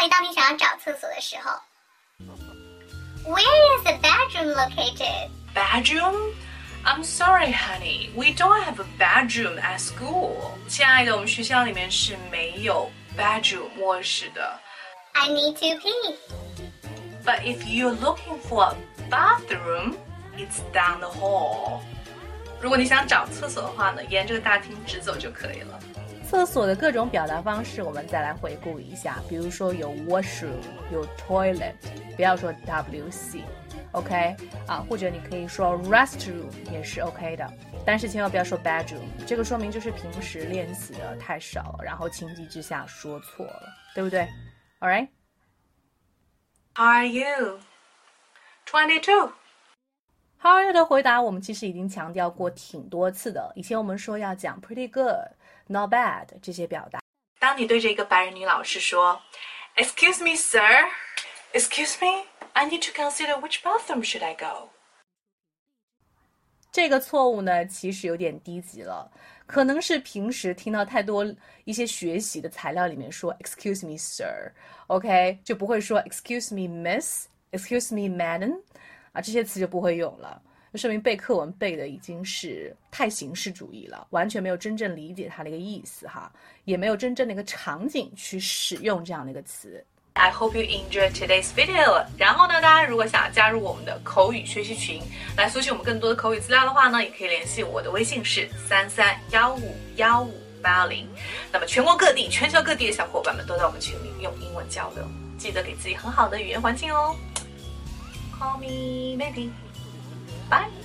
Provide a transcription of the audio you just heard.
里，当你想要找厕所的时候，Where is the bedroom located? Bedroom? I'm sorry, honey. We don't have a bedroom at school. 亲爱的，我们学校里面是没有 bedroom 卧室的。 I need to pee. But if you're looking for a bathroom, it's down the hall. 如果你想找厕所的话呢，沿这个大厅直走就可以了。 厕所的各种表达方式，我们再来回顾一下。比如说有 washroom，有 toilet，不要说 wc，OK、啊，或者你可以说 restroom 也是 OK 的，但是千万不要说 bedroom，这个说明就是平时练习的太少，然后情急之下说错了，对不对？All right。How are you? Twenty-two. How are you 的回答，我们其实已经强调过挺多次的。以前我们说要讲 pretty good、not bad 这些表达。当你对着一个白人女老师说，Excuse me, sir. Excuse me. I need to consider which bathroom should I go. 这个错误呢，其实有点低级了，可能是平时听到太多一些学习的材料里面说 “excuse me, sir”，OK，、就不会说 “excuse me, miss”，“excuse me, madam”，啊，这些词就不会用了，就说明背课文背的已经是太形式主义了，完全没有真正理解它的一个意思哈，也没有真正的一个场景去使用这样的一个词。I hope you enjoy today's video. 然后呢，大家如果想要加入我们的口语学习群，来索取我们更多的口语资料的话呢，也可以联系我的微信是三三幺五幺五八零。那么全国各地、全球各地的小伙伴们都在我们群里用英文交流，记得给自己很好的语言环境哦。Call me maybe. Bye.